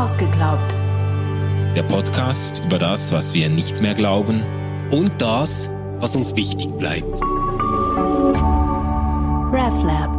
Ausgeglaubt. Der Podcast über das, was wir nicht mehr glauben und das, was uns wichtig bleibt. RefLab.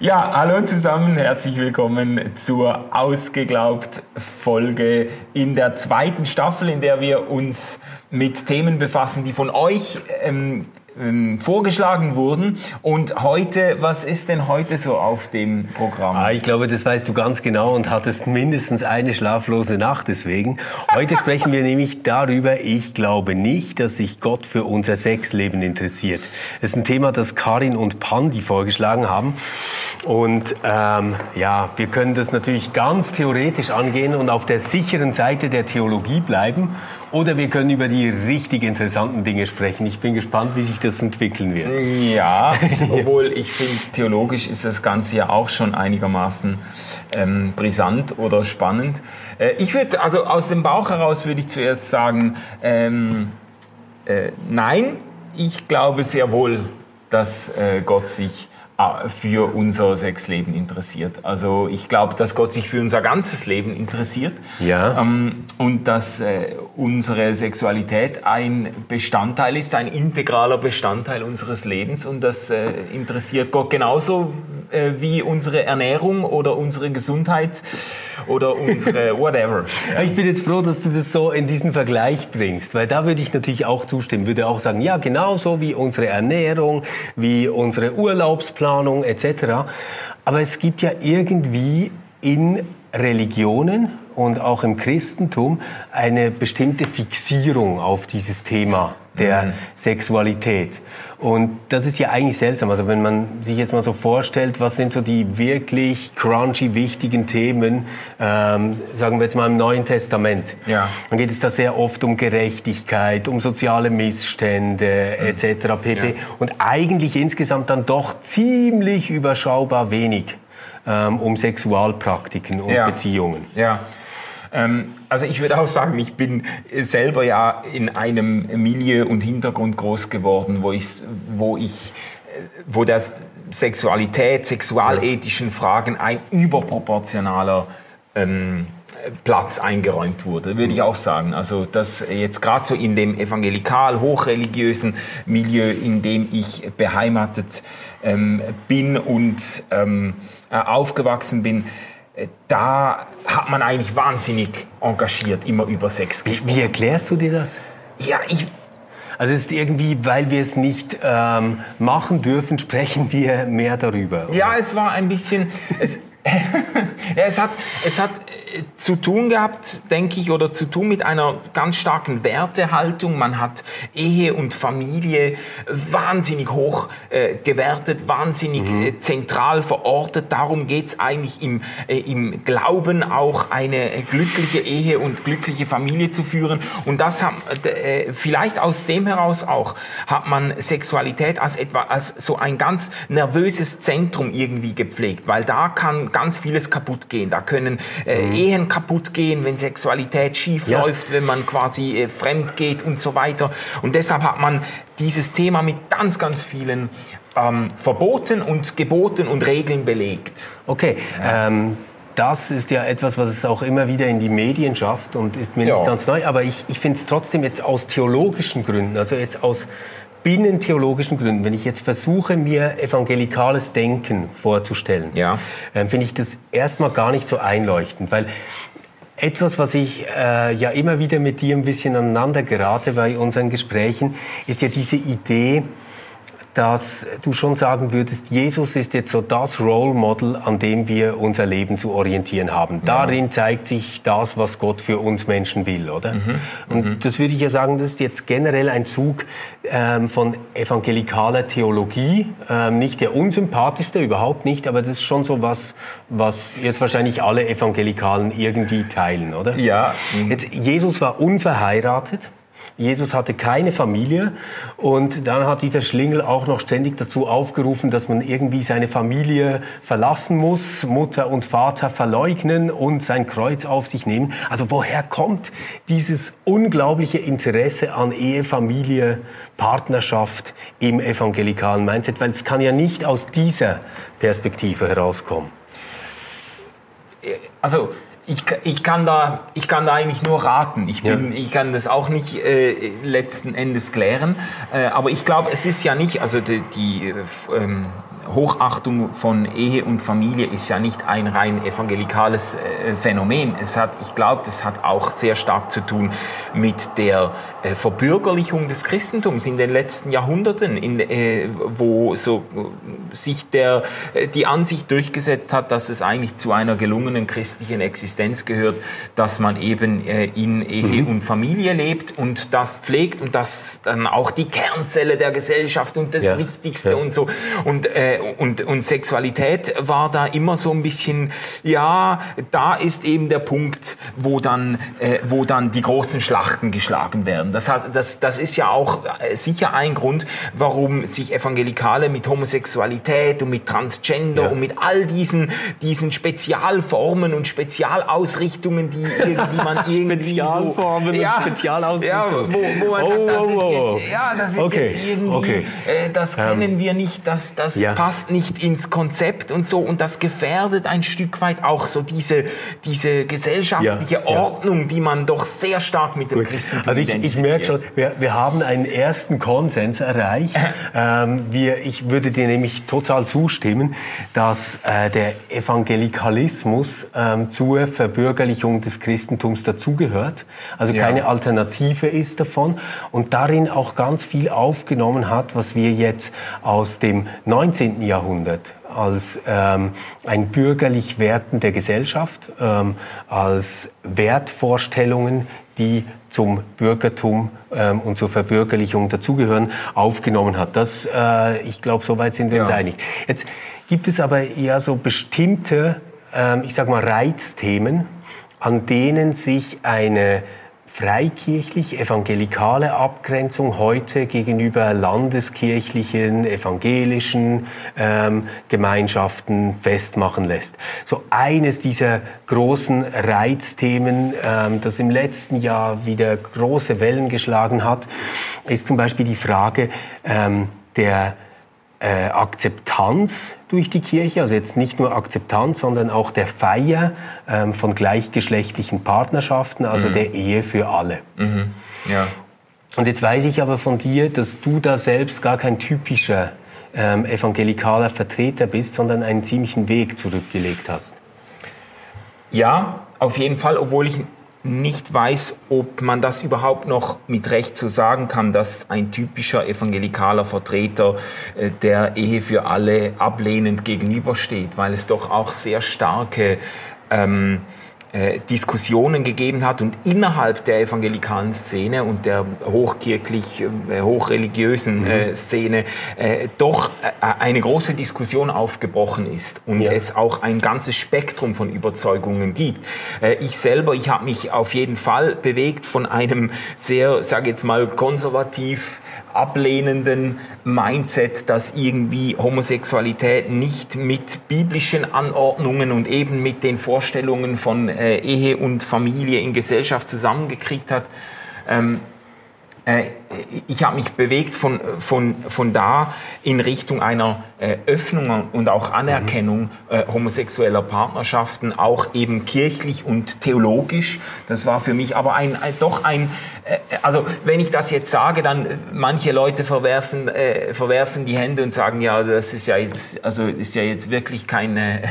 Ja, hallo zusammen, herzlich willkommen zur Ausgeglaubt Folge in der zweiten Staffel, in der wir uns mit Themen befassen, die von euch ähm, ähm, vorgeschlagen wurden. Und heute, was ist denn heute so auf dem Programm? Ah, ich glaube, das weißt du ganz genau und hattest mindestens eine schlaflose Nacht deswegen. Heute sprechen wir nämlich darüber, ich glaube nicht, dass sich Gott für unser Sexleben interessiert. Das ist ein Thema, das Karin und Pandi vorgeschlagen haben. Und ähm, ja, wir können das natürlich ganz theoretisch angehen und auf der sicheren Seite der Theologie bleiben oder wir können über die richtig interessanten Dinge sprechen. Ich bin gespannt, wie sich das entwickeln wird. Ja, obwohl ich finde, theologisch ist das Ganze ja auch schon einigermaßen ähm, brisant oder spannend. Äh, ich würde, also aus dem Bauch heraus würde ich zuerst sagen, ähm, äh, nein, ich glaube sehr wohl, dass äh, Gott sich für unser Sexleben interessiert. Also ich glaube, dass Gott sich für unser ganzes Leben interessiert ja. ähm, und dass äh, unsere Sexualität ein Bestandteil ist, ein integraler Bestandteil unseres Lebens und das äh, interessiert Gott genauso äh, wie unsere Ernährung oder unsere Gesundheit oder unsere whatever. Ich bin jetzt froh, dass du das so in diesen Vergleich bringst, weil da würde ich natürlich auch zustimmen, würde auch sagen, ja, genauso wie unsere Ernährung, wie unsere Urlaubsplanung etc. Aber es gibt ja irgendwie in Religionen und auch im Christentum eine bestimmte Fixierung auf dieses Thema der mhm. Sexualität. Und das ist ja eigentlich seltsam. Also wenn man sich jetzt mal so vorstellt, was sind so die wirklich crunchy wichtigen Themen, ähm, sagen wir jetzt mal im Neuen Testament, ja. dann geht es da sehr oft um Gerechtigkeit, um soziale Missstände mhm. etc. pp. Ja. Und eigentlich insgesamt dann doch ziemlich überschaubar wenig ähm, um Sexualpraktiken und ja. Beziehungen. Ja. Ähm, also ich würde auch sagen, ich bin selber ja in einem Milieu und Hintergrund groß geworden, wo ich, wo ich, wo das Sexualität, sexualethischen Fragen ein überproportionaler ähm, Platz eingeräumt wurde, würde ich auch sagen. Also dass jetzt gerade so in dem evangelikal hochreligiösen Milieu, in dem ich beheimatet ähm, bin und ähm, äh, aufgewachsen bin, äh, da hat man eigentlich wahnsinnig engagiert immer über Sex gesprochen. Wie, wie erklärst du dir das? Ja, ich, also es ist irgendwie, weil wir es nicht ähm, machen dürfen, sprechen wir mehr darüber. Oder? Ja, es war ein bisschen. Es, ja, es, hat, es hat zu tun gehabt, denke ich, oder zu tun mit einer ganz starken Wertehaltung. Man hat Ehe und Familie wahnsinnig hoch äh, gewertet, wahnsinnig mhm. äh, zentral verortet. Darum geht es eigentlich im, äh, im Glauben auch eine glückliche Ehe und glückliche Familie zu führen. Und das hat äh, vielleicht aus dem heraus auch hat man Sexualität als etwa als so ein ganz nervöses Zentrum irgendwie gepflegt, weil da kann ganz vieles kaputt gehen. Da können äh, mhm Ehen kaputt gehen, wenn Sexualität schief ja. läuft, wenn man quasi äh, fremd geht und so weiter. Und deshalb hat man dieses Thema mit ganz, ganz vielen ähm, Verboten und Geboten und Regeln belegt. Okay. Ja. Ähm das ist ja etwas, was es auch immer wieder in die Medien schafft und ist mir ja. nicht ganz neu. Aber ich, ich finde es trotzdem jetzt aus theologischen Gründen, also jetzt aus binnentheologischen Gründen, wenn ich jetzt versuche, mir evangelikales Denken vorzustellen, ja. äh, finde ich das erstmal gar nicht so einleuchtend, weil etwas, was ich äh, ja immer wieder mit dir ein bisschen aneinander gerate bei unseren Gesprächen, ist ja diese Idee, dass du schon sagen würdest, Jesus ist jetzt so das Role Model, an dem wir unser Leben zu orientieren haben. Darin zeigt sich das, was Gott für uns Menschen will, oder? Mhm. Und mhm. das würde ich ja sagen, das ist jetzt generell ein Zug ähm, von evangelikaler Theologie, ähm, nicht der unsympathischste, überhaupt nicht, aber das ist schon so was, was jetzt wahrscheinlich alle Evangelikalen irgendwie teilen, oder? Ja. Mhm. Jetzt, Jesus war unverheiratet. Jesus hatte keine Familie und dann hat dieser Schlingel auch noch ständig dazu aufgerufen, dass man irgendwie seine Familie verlassen muss, Mutter und Vater verleugnen und sein Kreuz auf sich nehmen. Also woher kommt dieses unglaubliche Interesse an Ehe, Familie, Partnerschaft im evangelikalen Mindset? Weil es kann ja nicht aus dieser Perspektive herauskommen. Also ich, ich, kann da, ich kann da eigentlich nur raten. Ich, bin, ja. ich kann das auch nicht äh, letzten Endes klären. Äh, aber ich glaube, es ist ja nicht, also die, die äh, ähm, Hochachtung von Ehe und Familie ist ja nicht ein rein evangelikales äh, Phänomen. Es hat, ich glaube, das hat auch sehr stark zu tun mit der äh, Verbürgerlichung des Christentums in den letzten Jahrhunderten, in, äh, wo so äh, sich der, die Ansicht durchgesetzt hat, dass es eigentlich zu einer gelungenen christlichen Existenz gehört, dass man eben äh, in Ehe mhm. und Familie lebt und das pflegt und das dann auch die Kernzelle der Gesellschaft und das ja. Wichtigste ja. und so. Und äh, und, und Sexualität war da immer so ein bisschen, ja, da ist eben der Punkt, wo dann, äh, wo dann die großen Schlachten geschlagen werden. Das, hat, das, das ist ja auch äh, sicher ein Grund, warum sich Evangelikale mit Homosexualität und mit Transgender ja. und mit all diesen, diesen Spezialformen und Spezialausrichtungen, die, die man irgendwie Spezialformen so, ja, und Spezialausrichtungen. Ja, wo, wo man oh, sagt, das oh, ist jetzt, ja, das ist okay. jetzt irgendwie, okay. äh, das um, kennen wir nicht, das, das ja passt nicht ins Konzept und so und das gefährdet ein Stück weit auch so diese, diese gesellschaftliche ja, Ordnung, ja. die man doch sehr stark mit dem Gut. Christentum Also ich, ich merke schon, wir, wir haben einen ersten Konsens erreicht. ähm, wir, ich würde dir nämlich total zustimmen, dass äh, der Evangelikalismus ähm, zur Verbürgerlichung des Christentums dazugehört, also keine ja. Alternative ist davon und darin auch ganz viel aufgenommen hat, was wir jetzt aus dem 19. 19. Jahrhundert als ähm, ein bürgerlich Werten der Gesellschaft, ähm, als Wertvorstellungen, die zum Bürgertum ähm, und zur Verbürgerlichung dazugehören, aufgenommen hat. Das, äh, ich glaube, soweit sind wir ja. uns einig. Jetzt gibt es aber eher so bestimmte, ähm, ich sage mal, Reizthemen, an denen sich eine freikirchlich evangelikale Abgrenzung heute gegenüber landeskirchlichen evangelischen ähm, Gemeinschaften festmachen lässt. So eines dieser großen Reizthemen, ähm, das im letzten Jahr wieder große Wellen geschlagen hat, ist zum Beispiel die Frage ähm, der äh, Akzeptanz durch die Kirche, also jetzt nicht nur Akzeptanz, sondern auch der Feier ähm, von gleichgeschlechtlichen Partnerschaften, also mhm. der Ehe für alle. Mhm. Ja. Und jetzt weiß ich aber von dir, dass du da selbst gar kein typischer ähm, evangelikaler Vertreter bist, sondern einen ziemlichen Weg zurückgelegt hast. Ja, auf jeden Fall, obwohl ich nicht weiß, ob man das überhaupt noch mit Recht so sagen kann, dass ein typischer evangelikaler Vertreter äh, der Ehe für alle ablehnend gegenübersteht, weil es doch auch sehr starke ähm, äh, Diskussionen gegeben hat und innerhalb der evangelikalen Szene und der hochkirchlich, äh, hochreligiösen mhm. äh, Szene äh, doch eine große Diskussion aufgebrochen ist und ja. es auch ein ganzes Spektrum von Überzeugungen gibt. Ich selber, ich habe mich auf jeden Fall bewegt von einem sehr, sage jetzt mal, konservativ ablehnenden Mindset, dass irgendwie Homosexualität nicht mit biblischen Anordnungen und eben mit den Vorstellungen von Ehe und Familie in Gesellschaft zusammengekriegt hat. Ähm, äh, ich habe mich bewegt von, von, von da in Richtung einer äh, Öffnung und auch Anerkennung äh, homosexueller Partnerschaften, auch eben kirchlich und theologisch. Das war für mich aber ein, doch ein, äh, also wenn ich das jetzt sage, dann äh, manche Leute verwerfen, äh, verwerfen die Hände und sagen, ja, das ist ja jetzt, also ist ja jetzt wirklich keine,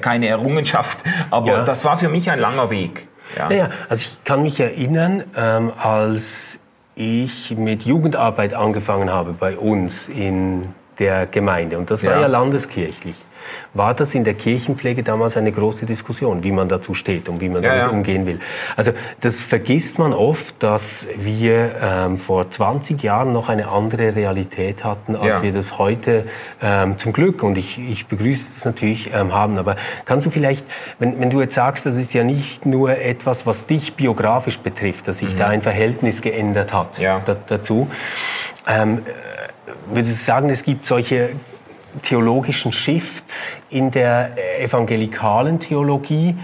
keine Errungenschaft. Aber ja. das war für mich ein langer Weg. Ja. Naja, also ich kann mich erinnern, ähm, als ich mit Jugendarbeit angefangen habe bei uns in der Gemeinde. Und das war ja, ja landeskirchlich. War das in der Kirchenpflege damals eine große Diskussion, wie man dazu steht und wie man ja, damit ja. umgehen will. Also das vergisst man oft, dass wir ähm, vor 20 Jahren noch eine andere Realität hatten, als ja. wir das heute ähm, zum Glück, und ich, ich begrüße das natürlich, ähm, haben. Aber kannst du vielleicht, wenn, wenn du jetzt sagst, das ist ja nicht nur etwas, was dich biografisch betrifft, dass sich mhm. da ein Verhältnis geändert hat da, dazu, ähm, würdest du sagen, es gibt solche theologischen Shifts in der evangelikalen Theologie,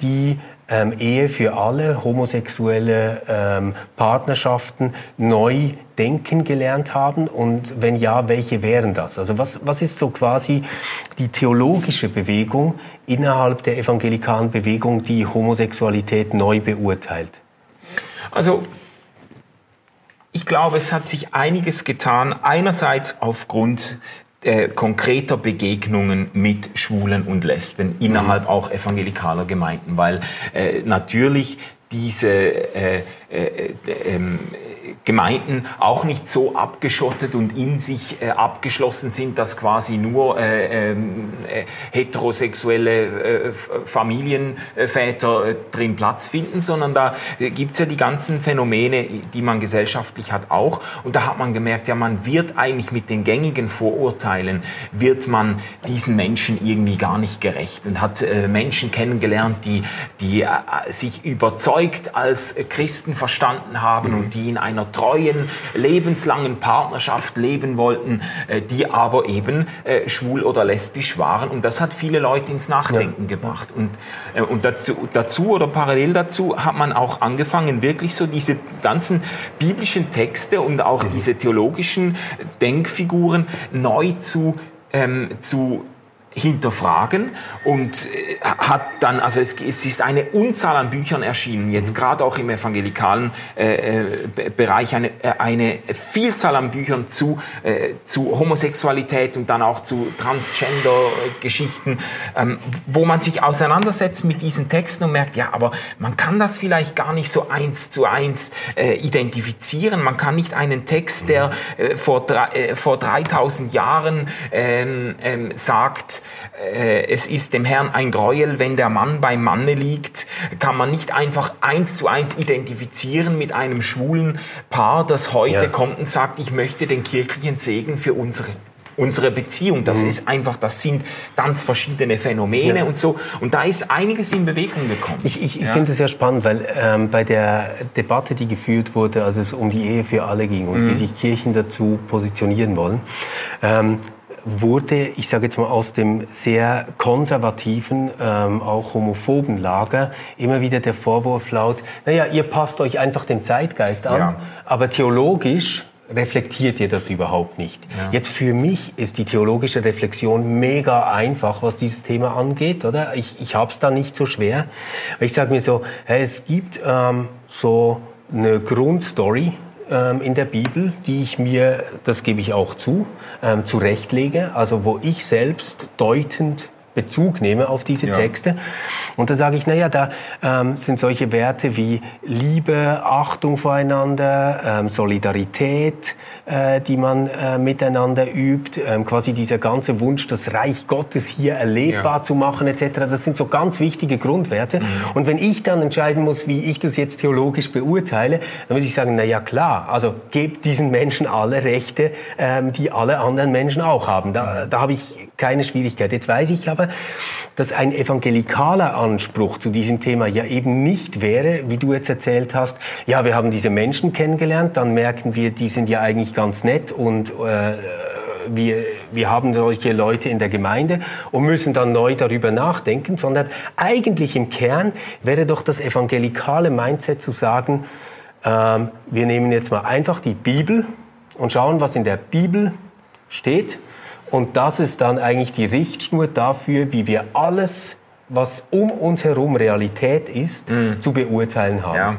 die ähm, Ehe für alle, homosexuelle ähm, Partnerschaften neu denken gelernt haben? Und wenn ja, welche wären das? Also was, was ist so quasi die theologische Bewegung innerhalb der evangelikalen Bewegung, die Homosexualität neu beurteilt? Also ich glaube, es hat sich einiges getan. Einerseits aufgrund äh, konkreter Begegnungen mit Schwulen und Lesben innerhalb mhm. auch evangelikaler Gemeinden, weil äh, natürlich diese äh, äh, äh ähm, Gemeinden auch nicht so abgeschottet und in sich äh, abgeschlossen sind, dass quasi nur äh, ähm, äh, heterosexuelle äh, Familienväter äh, drin Platz finden, sondern da gibt es ja die ganzen Phänomene, die man gesellschaftlich hat auch. Und da hat man gemerkt, ja, man wird eigentlich mit den gängigen Vorurteilen, wird man diesen Menschen irgendwie gar nicht gerecht und hat äh, Menschen kennengelernt, die, die sich überzeugt als Christen verstanden haben mhm. und die in einer treuen, lebenslangen Partnerschaft leben wollten, äh, die aber eben äh, schwul oder lesbisch waren. Und das hat viele Leute ins Nachdenken ja. gebracht. Und, äh, und dazu, dazu oder parallel dazu hat man auch angefangen, wirklich so diese ganzen biblischen Texte und auch mhm. diese theologischen Denkfiguren neu zu, ähm, zu hinterfragen und äh, hat dann, also es, es, ist eine Unzahl an Büchern erschienen, jetzt mhm. gerade auch im evangelikalen äh, äh Bereich eine, äh, eine Vielzahl an Büchern zu, äh, zu Homosexualität und dann auch zu Transgender-Geschichten, ähm, wo man sich auseinandersetzt mit diesen Texten und merkt, ja, aber man kann das vielleicht gar nicht so eins zu eins äh, identifizieren. Man kann nicht einen Text, der vor, drei, vor 3000 Jahren ähm, ähm, sagt, äh, es ist dem Herrn ein Gräuel, wenn der Mann beim Manne liegt, kann man nicht einfach eins zu eins identifizieren mit einem schwulen Paar, das heute ja. kommt und sagt, ich möchte den kirchlichen Segen für unsere unsere Beziehung. Das mhm. ist einfach, das sind ganz verschiedene Phänomene ja. und so. Und da ist einiges in Bewegung gekommen. Ich, ich, ich ja. finde es sehr spannend, weil ähm, bei der Debatte, die geführt wurde, als es um die Ehe für alle ging und mhm. wie sich Kirchen dazu positionieren wollen, ähm, wurde, ich sage jetzt mal aus dem sehr konservativen, ähm, auch homophoben Lager immer wieder der Vorwurf laut, naja, ihr passt euch einfach dem Zeitgeist an, ja. aber theologisch reflektiert ihr das überhaupt nicht. Ja. Jetzt für mich ist die theologische Reflexion mega einfach, was dieses Thema angeht, oder? Ich, ich habe es da nicht so schwer. Ich sage mir so, hey, es gibt ähm, so eine Grundstory, ähm, in der Bibel, die ich mir, das gebe ich auch zu, ähm, zurechtlege, also wo ich selbst deutend Bezug nehme auf diese ja. Texte. Und da sage ich, naja, da ähm, sind solche Werte wie Liebe, Achtung voreinander, ähm, Solidarität, äh, die man äh, miteinander übt, ähm, quasi dieser ganze Wunsch, das Reich Gottes hier erlebbar ja. zu machen etc. Das sind so ganz wichtige Grundwerte. Mhm. Und wenn ich dann entscheiden muss, wie ich das jetzt theologisch beurteile, dann würde ich sagen, naja klar, also gebt diesen Menschen alle Rechte, ähm, die alle anderen Menschen auch haben. Da, da habe ich keine Schwierigkeit. Jetzt weiß ich aber, dass ein evangelikaler Anspruch zu diesem Thema ja eben nicht wäre, wie du jetzt erzählt hast, ja, wir haben diese Menschen kennengelernt, dann merken wir, die sind ja eigentlich ganz nett und äh, wir, wir haben solche Leute in der Gemeinde und müssen dann neu darüber nachdenken, sondern eigentlich im Kern wäre doch das evangelikale Mindset zu sagen, ähm, wir nehmen jetzt mal einfach die Bibel und schauen, was in der Bibel steht und das ist dann eigentlich die Richtschnur dafür, wie wir alles was um uns herum Realität ist, mm. zu beurteilen haben. Ja.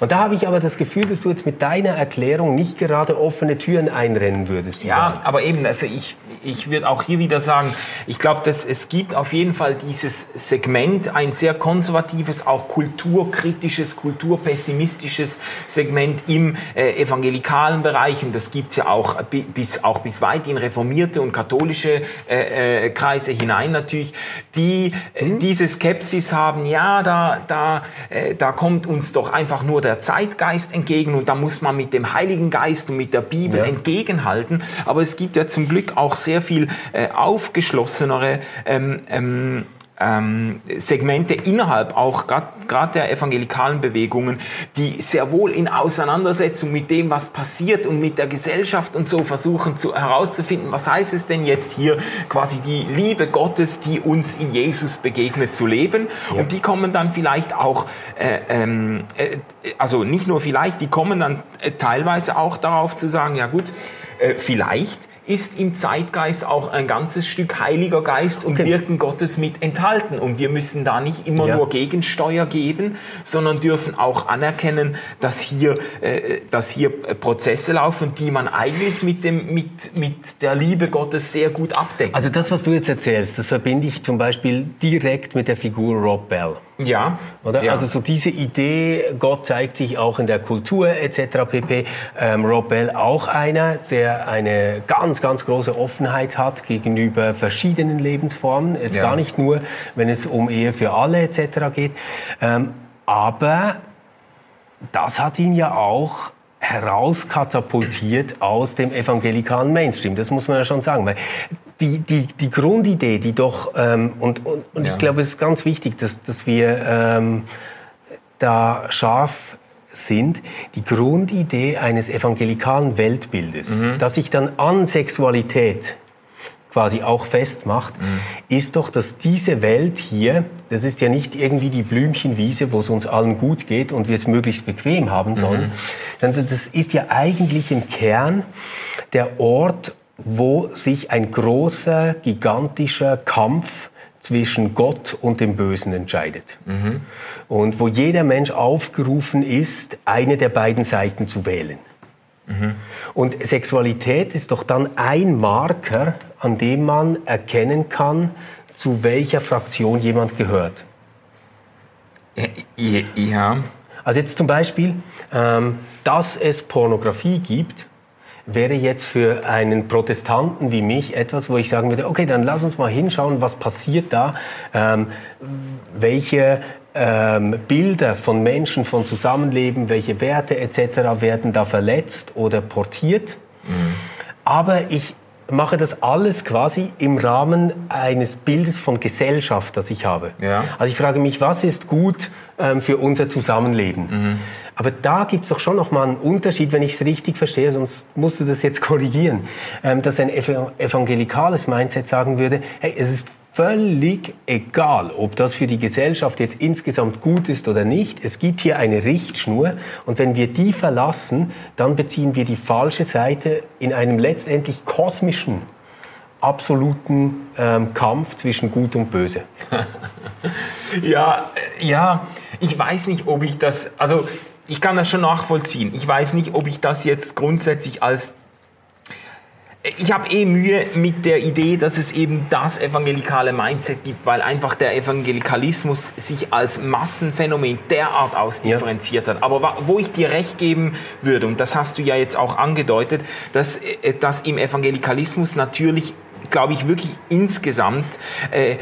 Und da habe ich aber das Gefühl, dass du jetzt mit deiner Erklärung nicht gerade offene Türen einrennen würdest. Ja, überhaupt. aber eben, also ich, ich würde auch hier wieder sagen, ich glaube, dass es gibt auf jeden Fall dieses Segment, ein sehr konservatives, auch kulturkritisches, kulturpessimistisches Segment im äh, evangelikalen Bereich und das gibt es ja auch bis, auch bis weit in reformierte und katholische äh, äh, Kreise hinein natürlich, die äh, mhm. Diese Skepsis haben, ja, da, da, äh, da kommt uns doch einfach nur der Zeitgeist entgegen und da muss man mit dem Heiligen Geist und mit der Bibel ja. entgegenhalten. Aber es gibt ja zum Glück auch sehr viel äh, aufgeschlossenere ähm, ähm, ähm, Segmente innerhalb auch gerade der evangelikalen Bewegungen, die sehr wohl in Auseinandersetzung mit dem, was passiert und mit der Gesellschaft und so versuchen zu, herauszufinden, was heißt es denn jetzt hier quasi die Liebe Gottes, die uns in Jesus begegnet, zu leben. Ja. Und die kommen dann vielleicht auch, äh, ähm, äh, also nicht nur vielleicht, die kommen dann äh, teilweise auch darauf zu sagen, ja gut, äh, vielleicht ist im Zeitgeist auch ein ganzes Stück Heiliger Geist und okay. Wirken Gottes mit enthalten. Und wir müssen da nicht immer ja. nur Gegensteuer geben, sondern dürfen auch anerkennen, dass hier, äh, dass hier Prozesse laufen, die man eigentlich mit, dem, mit, mit der Liebe Gottes sehr gut abdeckt. Also das, was du jetzt erzählst, das verbinde ich zum Beispiel direkt mit der Figur Rob Bell. Ja. Oder? Ja. Also so diese Idee, Gott zeigt sich auch in der Kultur etc. pp. Ähm, Rob Bell auch einer, der eine ganz, ganz große Offenheit hat gegenüber verschiedenen Lebensformen. Jetzt ja. gar nicht nur, wenn es um Ehe für alle etc. geht. Ähm, aber das hat ihn ja auch herauskatapultiert aus dem evangelikalen Mainstream. Das muss man ja schon sagen. Weil die, die, die Grundidee, die doch, ähm, und, und, und ja. ich glaube, es ist ganz wichtig, dass, dass wir ähm, da scharf sind, die Grundidee eines evangelikalen Weltbildes, mhm. das sich dann an Sexualität quasi auch festmacht, mhm. ist doch, dass diese Welt hier, das ist ja nicht irgendwie die Blümchenwiese, wo es uns allen gut geht und wir es möglichst bequem haben sollen, mhm. sondern das ist ja eigentlich im Kern der Ort, wo sich ein großer, gigantischer Kampf zwischen Gott und dem Bösen entscheidet. Mhm. Und wo jeder Mensch aufgerufen ist, eine der beiden Seiten zu wählen. Mhm. Und Sexualität ist doch dann ein Marker, an dem man erkennen kann, zu welcher Fraktion jemand gehört. Ja. Also jetzt zum Beispiel, ähm, dass es Pornografie gibt, wäre jetzt für einen Protestanten wie mich etwas, wo ich sagen würde, okay, dann lass uns mal hinschauen, was passiert da, ähm, welche ähm, Bilder von Menschen, von Zusammenleben, welche Werte etc. werden da verletzt oder portiert. Mhm. Aber ich mache das alles quasi im Rahmen eines Bildes von Gesellschaft, das ich habe. Ja. Also ich frage mich, was ist gut ähm, für unser Zusammenleben? Mhm. Aber da gibt es doch schon noch mal einen Unterschied, wenn ich es richtig verstehe, sonst musst du das jetzt korrigieren, ähm, dass ein evangelikales Mindset sagen würde, hey, es ist völlig egal, ob das für die Gesellschaft jetzt insgesamt gut ist oder nicht. Es gibt hier eine Richtschnur und wenn wir die verlassen, dann beziehen wir die falsche Seite in einem letztendlich kosmischen, absoluten ähm, Kampf zwischen Gut und Böse. ja, ja, ich weiß nicht, ob ich das, also ich kann das schon nachvollziehen. Ich weiß nicht, ob ich das jetzt grundsätzlich als ich habe eh Mühe mit der Idee, dass es eben das evangelikale Mindset gibt, weil einfach der Evangelikalismus sich als Massenphänomen derart ausdifferenziert ja. hat. Aber wo ich dir recht geben würde, und das hast du ja jetzt auch angedeutet, dass, äh, dass im Evangelikalismus natürlich glaube ich, wirklich insgesamt äh,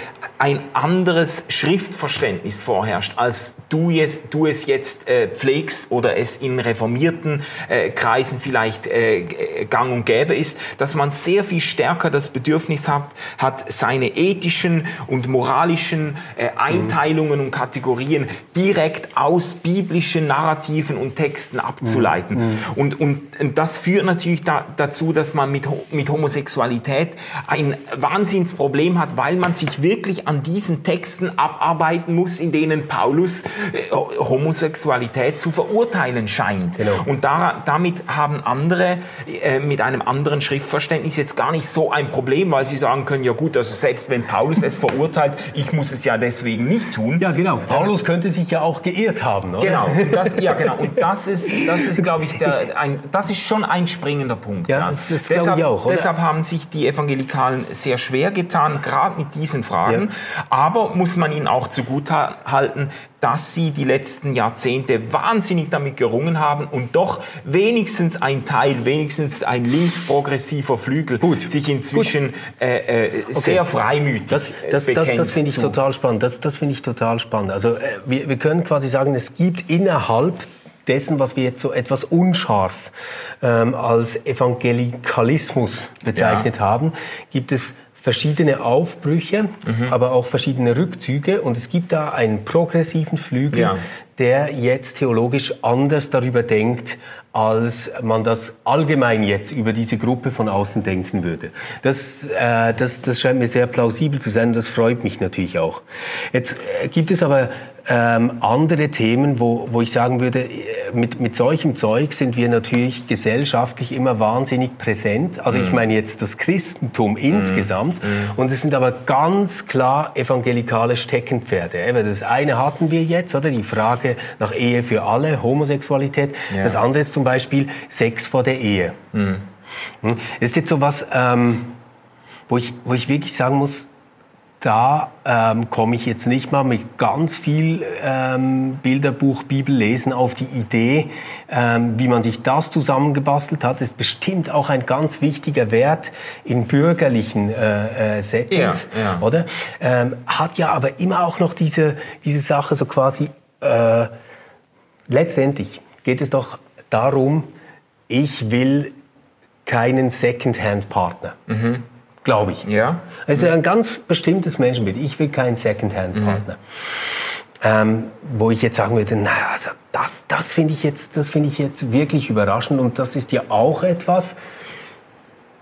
ein anderes Schriftverständnis vorherrscht, als du, jetzt, du es jetzt äh, pflegst oder es in reformierten äh, Kreisen vielleicht äh, gang und gäbe ist, dass man sehr viel stärker das Bedürfnis hat, hat seine ethischen und moralischen äh, Einteilungen mhm. und Kategorien direkt aus biblischen Narrativen und Texten abzuleiten. Mhm. Und, und, und das führt natürlich da, dazu, dass man mit, mit Homosexualität ein Wahnsinnsproblem hat, weil man sich wirklich an an diesen Texten abarbeiten muss, in denen Paulus äh, Homosexualität zu verurteilen scheint. Genau. Und da, damit haben andere äh, mit einem anderen Schriftverständnis jetzt gar nicht so ein Problem, weil sie sagen können, ja gut, also selbst wenn Paulus es verurteilt, ich muss es ja deswegen nicht tun. Ja, genau. Paulus könnte sich ja auch geirrt haben, oder? Genau. Das, ja, genau. Und das ist, das ist, glaube ich, der, ein, das ist schon ein springender Punkt. Ja, ja. das, das deshalb, ich auch. Deshalb haben sich die Evangelikalen sehr schwer getan, gerade mit diesen Fragen. Ja. Aber muss man ihnen auch zugute halten, dass sie die letzten Jahrzehnte wahnsinnig damit gerungen haben und doch wenigstens ein Teil, wenigstens ein linksprogressiver Flügel Gut. sich inzwischen äh, äh, okay. sehr freimütig das, das, bekennt. Das, das finde ich total spannend. Das, das finde ich total spannend. Also äh, wir, wir können quasi sagen, es gibt innerhalb dessen, was wir jetzt so etwas unscharf ähm, als Evangelikalismus bezeichnet ja. haben, gibt es verschiedene Aufbrüche, mhm. aber auch verschiedene Rückzüge. Und es gibt da einen progressiven Flügel, ja. der jetzt theologisch anders darüber denkt, als man das allgemein jetzt über diese Gruppe von außen denken würde. Das, äh, das, das scheint mir sehr plausibel zu sein, das freut mich natürlich auch. Jetzt äh, gibt es aber ähm, andere Themen, wo, wo ich sagen würde, äh, mit, mit solchem Zeug sind wir natürlich gesellschaftlich immer wahnsinnig präsent. Also ich mhm. meine jetzt das Christentum mhm. insgesamt. Mhm. Und es sind aber ganz klar evangelikale Steckenpferde. Das eine hatten wir jetzt, oder? Die Frage nach Ehe für alle, Homosexualität. Ja. Das andere ist zum Beispiel Sex vor der Ehe. Mhm. Das ist jetzt so was, ähm, wo, ich, wo ich wirklich sagen muss, da ähm, komme ich jetzt nicht mal mit ganz viel ähm, Bilderbuch, Bibellesen auf die Idee, ähm, wie man sich das zusammengebastelt hat. Ist bestimmt auch ein ganz wichtiger Wert in bürgerlichen äh, äh, Settings, ja, ja. oder? Ähm, hat ja aber immer auch noch diese, diese Sache so quasi, äh, letztendlich geht es doch darum, ich will keinen Second-Hand-Partner. Mhm glaube ich. Ja. Es ist ein ganz bestimmtes Menschenbild. Ich will keinen Second-Hand-Partner. Mhm. Ähm, wo ich jetzt sagen würde, naja, also das, das finde ich, jetzt, find ich jetzt wirklich überraschend und das ist ja auch etwas,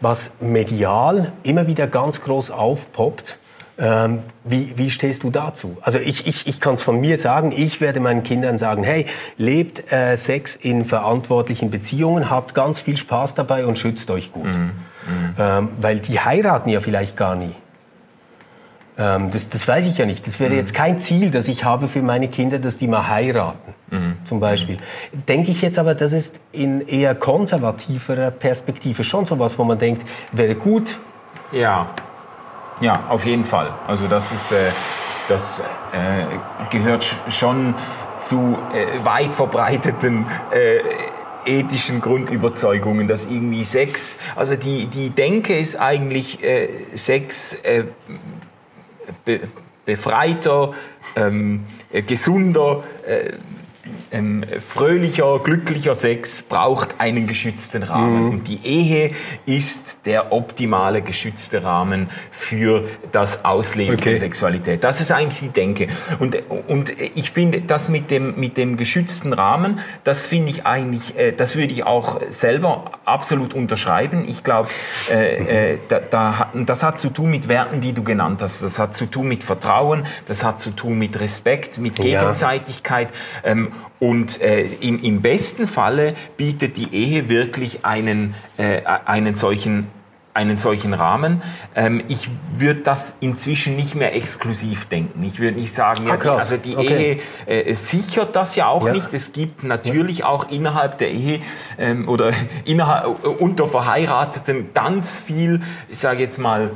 was medial immer wieder ganz groß aufpoppt. Ähm, wie, wie stehst du dazu? Also ich, ich, ich kann es von mir sagen, ich werde meinen Kindern sagen, hey, lebt äh, Sex in verantwortlichen Beziehungen, habt ganz viel Spaß dabei und schützt euch gut. Mhm. Mhm. Ähm, weil die heiraten ja vielleicht gar nie. Ähm, das, das, weiß ich ja nicht. Das wäre mhm. jetzt kein Ziel, das ich habe für meine Kinder, dass die mal heiraten, mhm. zum Beispiel. Denke ich jetzt aber, das ist in eher konservativerer Perspektive schon so was, wo man denkt, wäre gut. Ja, ja, auf jeden Fall. Also das ist, äh, das äh, gehört schon zu äh, weit verbreiteten äh, ethischen Grundüberzeugungen, dass irgendwie Sex, also die, die Denke ist eigentlich äh, Sex äh, be, befreiter, ähm, äh, gesunder, äh, ähm, fröhlicher, glücklicher Sex braucht einen geschützten Rahmen. Mhm. Und die Ehe ist der optimale geschützte Rahmen für das Ausleben okay. von Sexualität. Das ist eigentlich die Denke. Und, und ich finde, das mit dem, mit dem geschützten Rahmen, das finde ich eigentlich, äh, das würde ich auch selber absolut unterschreiben. Ich glaube, äh, äh, da, da, das hat zu tun mit Werten, die du genannt hast. Das hat zu tun mit Vertrauen, das hat zu tun mit Respekt, mit Gegenseitigkeit. Ja. Ähm, und äh, im, im, besten Falle bietet die Ehe wirklich einen, äh, einen solchen einen solchen Rahmen. Ähm, ich würde das inzwischen nicht mehr exklusiv denken. Ich würde nicht sagen, ja, ah, also die okay. Ehe äh, sichert das ja auch ja. nicht. Es gibt natürlich ja. auch innerhalb der Ehe ähm, oder innerhalb, unter Verheirateten ganz viel, ich sage jetzt mal,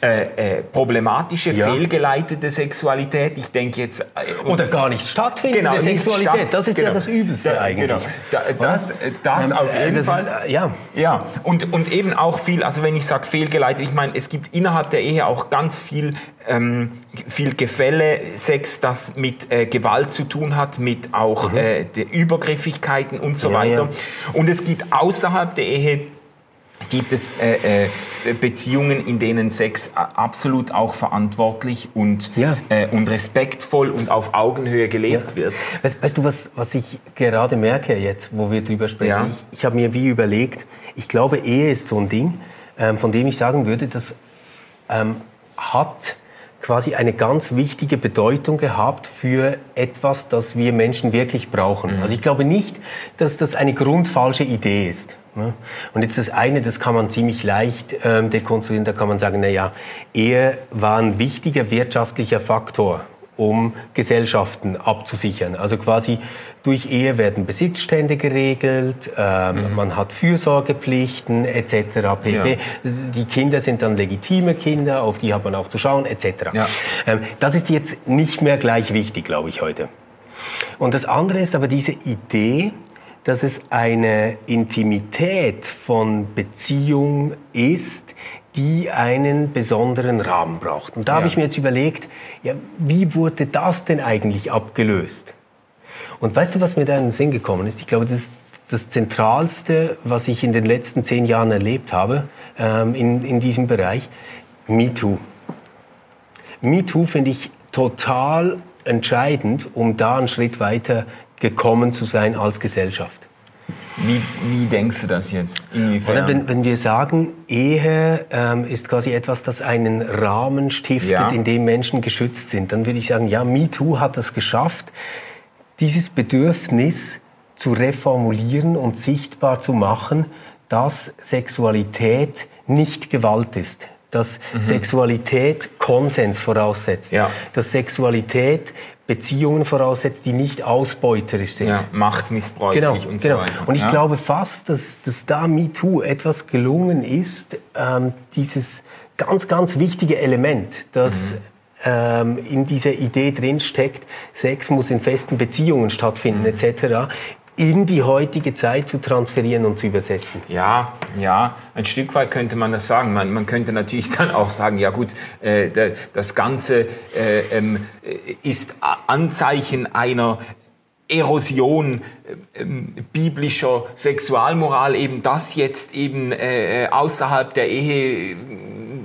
äh, äh, problematische, ja. fehlgeleitete Sexualität. Ich denke jetzt... Äh, Oder gar nicht stattfindende genau, Sexualität. Statt, das ist genau. ja das Übelste ja, eigentlich. Genau. Da, das das auf jeden das Fall. Ist, ja. ja. Und, und eben auch viel, also wenn ich sage fehlgeleitet, ich meine, es gibt innerhalb der Ehe auch ganz viel, ähm, viel Gefälle, Sex, das mit äh, Gewalt zu tun hat, mit auch mhm. äh, der Übergriffigkeiten und so weiter. Und es gibt außerhalb der Ehe gibt es äh, äh, Beziehungen, in denen Sex absolut auch verantwortlich und, ja. äh, und respektvoll und auf Augenhöhe gelebt ja. wird. Weißt, weißt, du, was, was ich gerade merke jetzt, wo wir drüber sprechen? Ja. Ich, ich habe mir wie überlegt, ich glaube, Ehe ist so ein Ding, ähm, von dem ich sagen würde, das ähm, hat quasi eine ganz wichtige Bedeutung gehabt für etwas, das wir Menschen wirklich brauchen. Mhm. Also ich glaube nicht, dass das eine grundfalsche Idee ist. Ne? Und jetzt das eine, das kann man ziemlich leicht ähm, dekonstruieren, da kann man sagen, na ja, Ehe war ein wichtiger wirtschaftlicher Faktor um Gesellschaften abzusichern. Also quasi durch Ehe werden Besitzstände geregelt, ähm, mhm. man hat Fürsorgepflichten etc. pp. Ja. Die Kinder sind dann legitime Kinder, auf die hat man auch zu schauen etc. Ja. Ähm, das ist jetzt nicht mehr gleich wichtig, glaube ich, heute. Und das andere ist aber diese Idee, dass es eine Intimität von Beziehung ist, die einen besonderen Rahmen braucht. Und da ja. habe ich mir jetzt überlegt, ja, wie wurde das denn eigentlich abgelöst? Und weißt du, was mir da in den Sinn gekommen ist? Ich glaube, das ist das Zentralste, was ich in den letzten zehn Jahren erlebt habe ähm, in, in diesem Bereich, MeToo. MeToo finde ich total entscheidend, um da einen Schritt weiter gekommen zu sein als Gesellschaft. Wie, wie denkst du das jetzt? Inwiefern? Wenn, wenn wir sagen, Ehe ähm, ist quasi etwas, das einen Rahmen stiftet, ja. in dem Menschen geschützt sind, dann würde ich sagen, ja, MeToo hat es geschafft, dieses Bedürfnis zu reformulieren und sichtbar zu machen, dass Sexualität nicht Gewalt ist, dass mhm. Sexualität Konsens voraussetzt, ja. dass Sexualität Beziehungen voraussetzt, die nicht ausbeuterisch sind. Ja, machtmissbräuchlich genau, und so genau. weiter. Und ich ja. glaube fast, dass, dass da MeToo etwas gelungen ist, ähm, dieses ganz, ganz wichtige Element, das mhm. ähm, in dieser Idee drinsteckt, Sex muss in festen Beziehungen stattfinden mhm. etc., in die heutige Zeit zu transferieren und zu übersetzen. Ja, ja, ein Stück weit könnte man das sagen. Man, man könnte natürlich dann auch sagen, ja gut, äh, das Ganze äh, ähm, ist Anzeichen einer Erosion äh, biblischer Sexualmoral, eben das jetzt eben äh, außerhalb der Ehe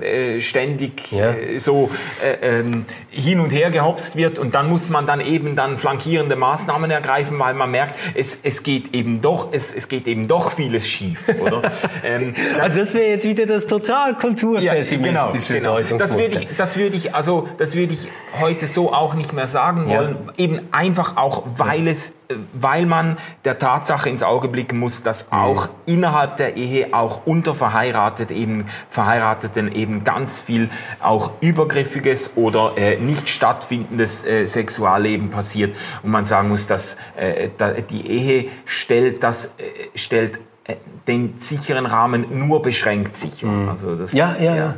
äh, ständig ja. äh, so äh, ähm, hin und her gehopst wird und dann muss man dann eben dann flankierende Maßnahmen ergreifen, weil man merkt, es, es geht eben doch, es, es geht eben doch vieles schief, oder? ähm, das, also das wäre jetzt wieder das total kulturpessimistische ja, genau, genau. Das würde ich, das würde ich, also das würde ich heute so auch nicht mehr sagen wollen, ja. eben einfach auch, weil es weil man der Tatsache ins Auge blicken muss, dass mhm. auch mhm. innerhalb der Ehe, auch unter Verheiratet eben, Verheirateten eben ganz viel auch übergriffiges oder äh, nicht stattfindendes äh, Sexualleben passiert und man sagen muss, dass äh, die Ehe stellt das äh, stellt äh, den sicheren Rahmen nur beschränkt sicher. Mhm. Also das, ja, ja, ja. Ja,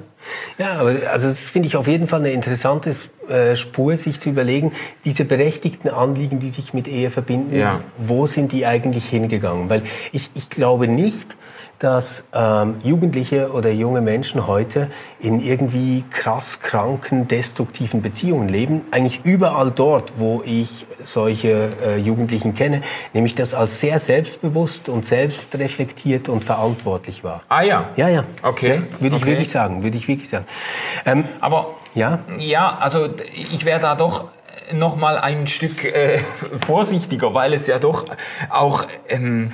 aber also das finde ich auf jeden Fall eine interessante äh, Spur, sich zu überlegen, diese berechtigten Anliegen, die sich mit Ehe verbinden, ja. wo sind die eigentlich hingegangen? Weil ich, ich glaube nicht, dass ähm, Jugendliche oder junge Menschen heute in irgendwie krass kranken, destruktiven Beziehungen leben. Eigentlich überall dort, wo ich solche äh, Jugendlichen kenne, nehme ich das als sehr selbstbewusst und selbstreflektiert und verantwortlich wahr. Ah ja? Ja, ja. Okay. Ja, würde ich okay. wirklich sagen, würde ich wirklich sagen. Ähm, Aber ja? ja, also ich wäre da doch noch mal ein Stück äh, vorsichtiger, weil es ja doch auch ähm,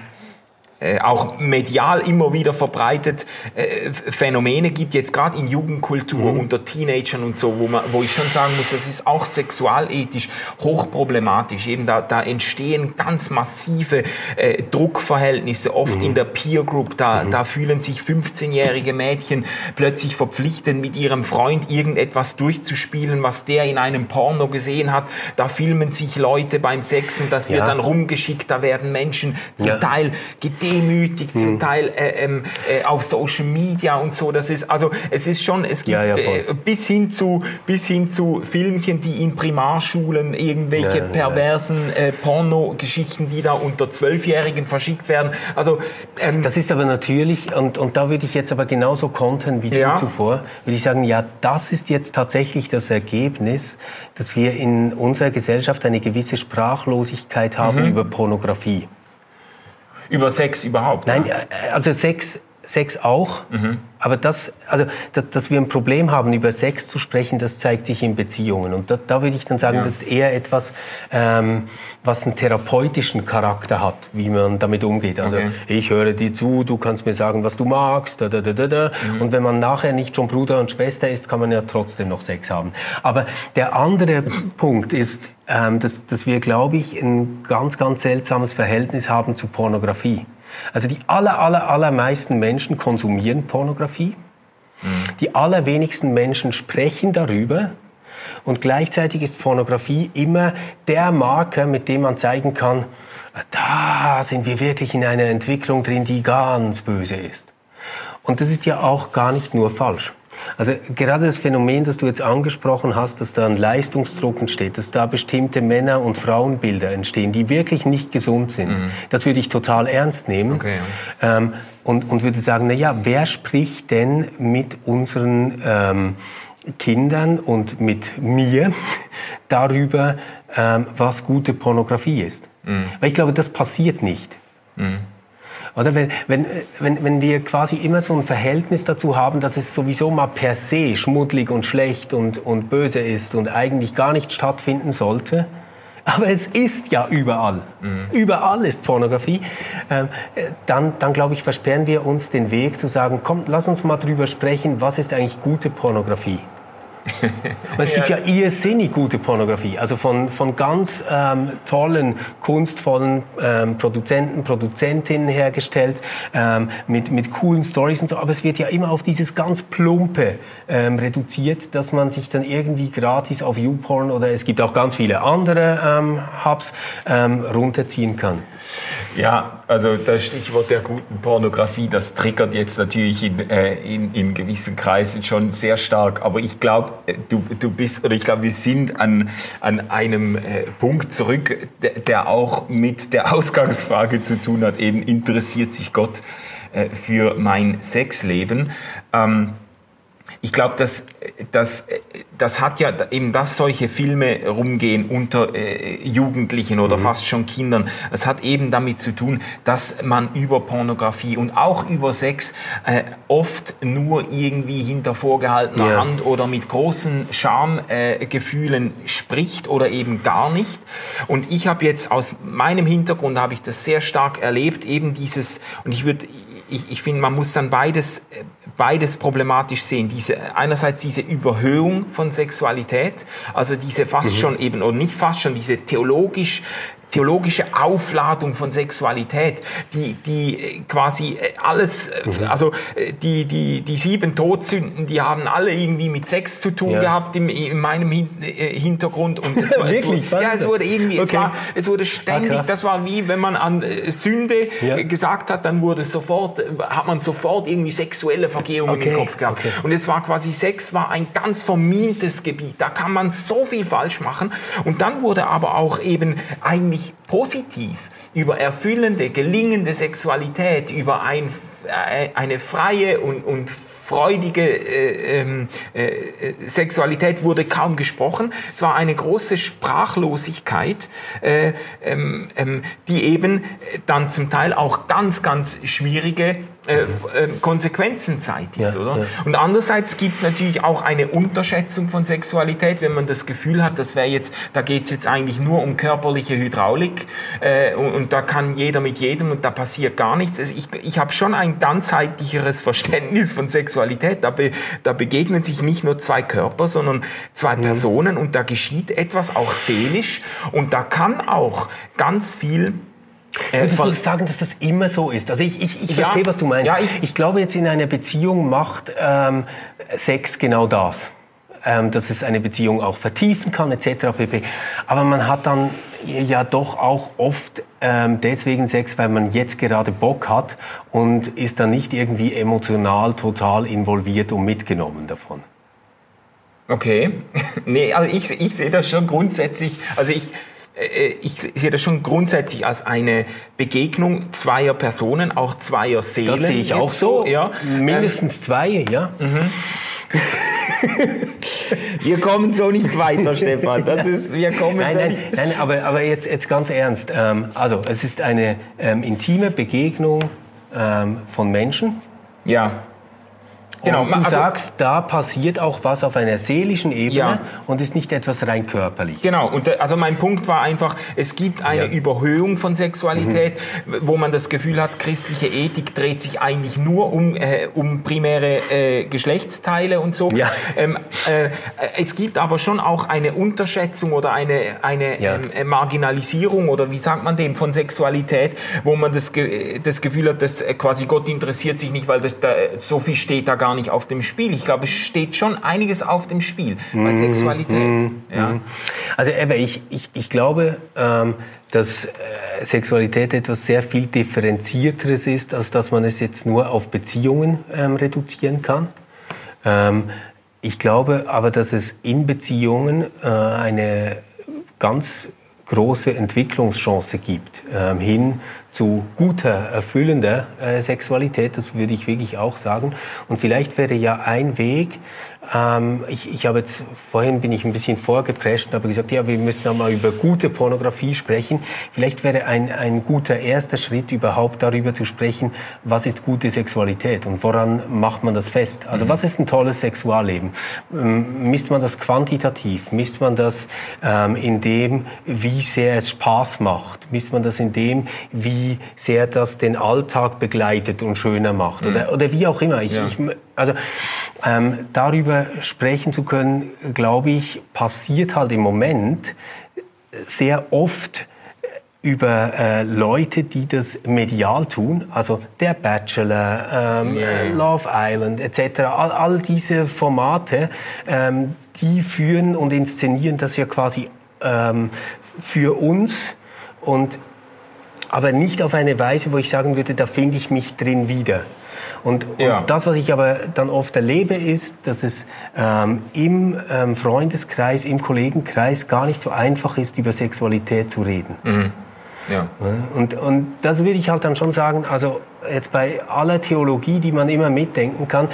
äh, auch medial immer wieder verbreitet äh, Phänomene gibt, jetzt gerade in Jugendkultur mhm. unter Teenagern und so, wo, man, wo ich schon sagen muss, das ist auch sexualethisch hochproblematisch. Eben da, da entstehen ganz massive äh, Druckverhältnisse, oft mhm. in der Peer Group. Da, mhm. da fühlen sich 15-jährige Mädchen plötzlich verpflichtet, mit ihrem Freund irgendetwas durchzuspielen, was der in einem Porno gesehen hat. Da filmen sich Leute beim Sex und das ja. wird dann rumgeschickt. Da werden Menschen zum ja. Teil gedehnt demütigt, hm. zum Teil äh, ähm, äh, auf Social Media und so. Das ist also es ist schon es gibt ja, ja, äh, bis hin zu bis hin zu Filmchen, die in Primarschulen irgendwelche ja, perversen äh, Pornogeschichten, die da unter Zwölfjährigen verschickt werden. Also ähm, das ist aber natürlich und und da würde ich jetzt aber genauso kontern wie du zuvor, würde ich sagen, ja, das ist jetzt tatsächlich das Ergebnis, dass wir in unserer Gesellschaft eine gewisse Sprachlosigkeit haben mhm. über Pornografie über Sex überhaupt? Nein, ja? also Sex Sex auch, aber das, also, dass, dass wir ein Problem haben, über Sex zu sprechen, das zeigt sich in Beziehungen. Und da, da würde ich dann sagen, Ja. das ist eher etwas, ähm, was einen therapeutischen Charakter hat, wie man damit umgeht. Also Okay. ich höre dir zu, du kannst mir sagen, was du magst, da, da, da, da, da. Und wenn man nachher nicht schon Bruder und Schwester ist, kann man ja trotzdem noch Sex haben. Aber der andere Punkt ist, ähm, dass, dass wir, glaube ich, ein ganz, ganz seltsames Verhältnis haben zu Pornografie. Also die aller, aller, allermeisten Menschen konsumieren Pornografie. Die allerwenigsten Menschen sprechen darüber. Und gleichzeitig ist Pornografie immer der Marker, mit dem man zeigen kann, da sind wir wirklich in einer Entwicklung drin, die ganz böse ist. Und das ist ja auch gar nicht nur falsch. Also gerade das Phänomen, das du jetzt angesprochen hast, dass da ein Leistungsdruck entsteht, dass da bestimmte Männer- und Frauenbilder entstehen, die wirklich nicht gesund sind, das würde ich total ernst nehmen. Okay, ähm, und, und würde sagen, na ja, wer spricht denn mit unseren ähm, Kindern und mit mir darüber, ähm, was gute Pornografie ist? Weil ich glaube, das passiert nicht. Oder wenn, wenn, wenn, wenn wir quasi immer so ein Verhältnis dazu haben, dass es sowieso mal per se schmuddelig und schlecht und, und böse ist und eigentlich gar nicht stattfinden sollte, aber es ist ja überall. Überall ist Pornografie. Ähm, äh, dann, dann glaube ich, versperren wir uns den Weg zu sagen, komm, lass uns mal drüber sprechen, was ist eigentlich gute Pornografie? Und es gibt ja. irrsinnig gute Pornografie, also von, von ganz ähm, tollen, kunstvollen ähm, Produzenten, Produzentinnen hergestellt, ähm, mit, mit coolen Stories und so, aber es wird ja immer auf dieses ganz Plumpe ähm, reduziert, dass man sich dann irgendwie gratis auf YouPorn oder es gibt auch ganz viele andere ähm, Hubs ähm, runterziehen kann. Ja, also das Stichwort der guten Pornografie, das triggert jetzt natürlich in, äh, in, in gewissen Kreisen schon sehr stark. Aber ich glaube, du, du bist, oder ich glaube, wir sind an, an einem äh, Punkt zurück, der, auch mit der Ausgangsfrage zu tun hat. Eben interessiert sich Gott äh, für mein Sexleben. Ähm, ich glaube, das, das, das hat ja eben, dass solche Filme rumgehen unter äh, Jugendlichen oder fast schon Kindern. Es hat eben damit zu tun, dass man über Pornografie und auch über Sex äh, oft nur irgendwie hinter vorgehaltener Ja. Hand oder mit großen Schamgefühlen äh, spricht oder eben gar nicht. Und ich habe jetzt aus meinem Hintergrund habe ich das sehr stark erlebt, eben dieses, und ich würde ich, ich finde, man muss dann beides, beides problematisch sehen. Diese, einerseits diese Überhöhung von Sexualität, also diese fast schon eben, oder nicht fast schon, diese theologisch theologische Aufladung von Sexualität, die, die äh, quasi äh, alles, äh, also äh, die, die, die sieben Todsünden, die haben alle irgendwie mit Sex zu tun Ja. gehabt in, in meinem Hin Hintergrund. Und es, war- es, Wirklich? wurde, ja, es wurde irgendwie, es, Okay. war, es wurde ständig, krass. das war wie wenn man an Sünde Ja. gesagt hat, dann wurde sofort, hat man sofort irgendwie sexuelle Vergehungen Okay, im Kopf gehabt. okay. Und es war quasi, Sex war ein ganz vermintes Gebiet. Da kann man so viel falsch machen. Und dann wurde aber auch eben eigentlich positiv über erfüllende, gelingende Sexualität, über ein, äh, eine freie und, und freudige äh, ähm, äh, äh, Sexualität wurde kaum gesprochen. Es war eine große Sprachlosigkeit, äh, ähm, ähm, die eben dann zum Teil auch ganz, ganz schwierige äh, ähm, Konsequenzen zeitigt. Ja, oder? ja. Und andererseits gibt es natürlich auch eine Unterschätzung von Sexualität, wenn man das Gefühl hat, das wäre jetzt, da geht es jetzt eigentlich nur um körperliche Hydraulik äh, und, und da kann jeder mit jedem und da passiert gar nichts. Also ich ich habe schon ein ganzheitlicheres Verständnis von Sexualität. Da, be, da begegnen sich nicht nur zwei Körper, sondern zwei Personen und da geschieht etwas auch seelisch und da kann auch ganz viel äh, Würdest du sagen, dass das immer so ist? Also ich, ich, ich Ja. verstehe, was du meinst. Ja, ich, ich- glaube jetzt in einer Beziehung macht ähm, Sex genau das. Ähm, dass es eine Beziehung auch vertiefen kann, etc. pp. Aber man hat dann ja doch auch oft ähm, deswegen Sex, weil man jetzt gerade Bock hat und ist dann nicht irgendwie emotional total involviert und mitgenommen davon. Okay. nee, also ich, ich sehe das schon grundsätzlich, also ich, ich sehe das schon grundsätzlich als eine Begegnung zweier Personen, auch zweier Seelen. Das sehe ich auch so. Ja. Mindestens zwei, ja. Wir kommen so nicht weiter, Stefan. Das ist, wir kommen Nein, so nein, nicht. nein aber, aber jetzt, jetzt ganz ernst. Ähm, also, es ist eine ähm, intime Begegnung ähm, von Menschen Ja. Genau, und du also, sagst, da passiert auch was auf einer seelischen Ebene ja. und ist nicht etwas rein körperlich. Genau, und äh, also mein Punkt war einfach, es gibt eine ja. Überhöhung von Sexualität, mhm. wo man das Gefühl hat, christliche Ethik dreht sich eigentlich nur um, äh, um primäre äh, Geschlechtsteile und so. Ja. Ähm, äh, es gibt aber schon auch eine Unterschätzung oder eine, eine ähm, äh, Marginalisierung oder wie sagt man dem, von Sexualität, wo man das, das Gefühl hat, dass äh, quasi Gott interessiert sich nicht, weil das, da, so viel steht da gar gar nicht auf dem Spiel. Ich glaube, es steht schon einiges auf dem Spiel bei mhm. Sexualität. Mm, ja. Also Ebbe, ich, ich, ich glaube, ähm, dass äh, Sexualität etwas sehr viel differenzierteres ist, als dass man es jetzt nur auf Beziehungen ähm, reduzieren kann. Ähm, ich glaube aber, dass es in Beziehungen äh, eine ganz große Entwicklungschance gibt, ähm, hin zu guter, erfüllender äh, Sexualität, das würde ich wirklich auch sagen. Und vielleicht wäre ja ein Weg, ähm, ich, ich habe jetzt, vorhin bin ich ein bisschen vorgeprescht und habe gesagt, ja, wir müssen einmal über gute Pornografie sprechen. Vielleicht wäre ein, ein guter erster Schritt überhaupt darüber zu sprechen, was ist gute Sexualität und woran macht man das fest? Also mhm. was ist ein tolles Sexualleben? Ähm, misst man das quantitativ? Misst man das ähm, in dem, wie sehr es Spaß macht? Misst man das in dem, wie sehr das den Alltag begleitet und schöner macht? Mhm. Oder, oder wie auch immer. Ich, ja. ich, also ähm, darüber sprechen zu können, glaube ich, passiert halt im Moment sehr oft über äh, Leute, die das medial tun, also der Bachelor, ähm, yeah. Love Island etc., all, all diese Formate, ähm, die führen und inszenieren das ja quasi ähm, für uns und aber nicht auf eine Weise, wo ich sagen würde, da finde ich mich drin wieder. Und, ja. und, das, was ich aber dann oft erlebe, ist, dass es ähm, im ähm, Freundeskreis, im Kollegenkreis gar nicht so einfach ist, über Sexualität zu reden. Mhm. Ja. Und, und das würde ich halt dann schon sagen, also jetzt bei aller Theologie, die man immer mitdenken kann,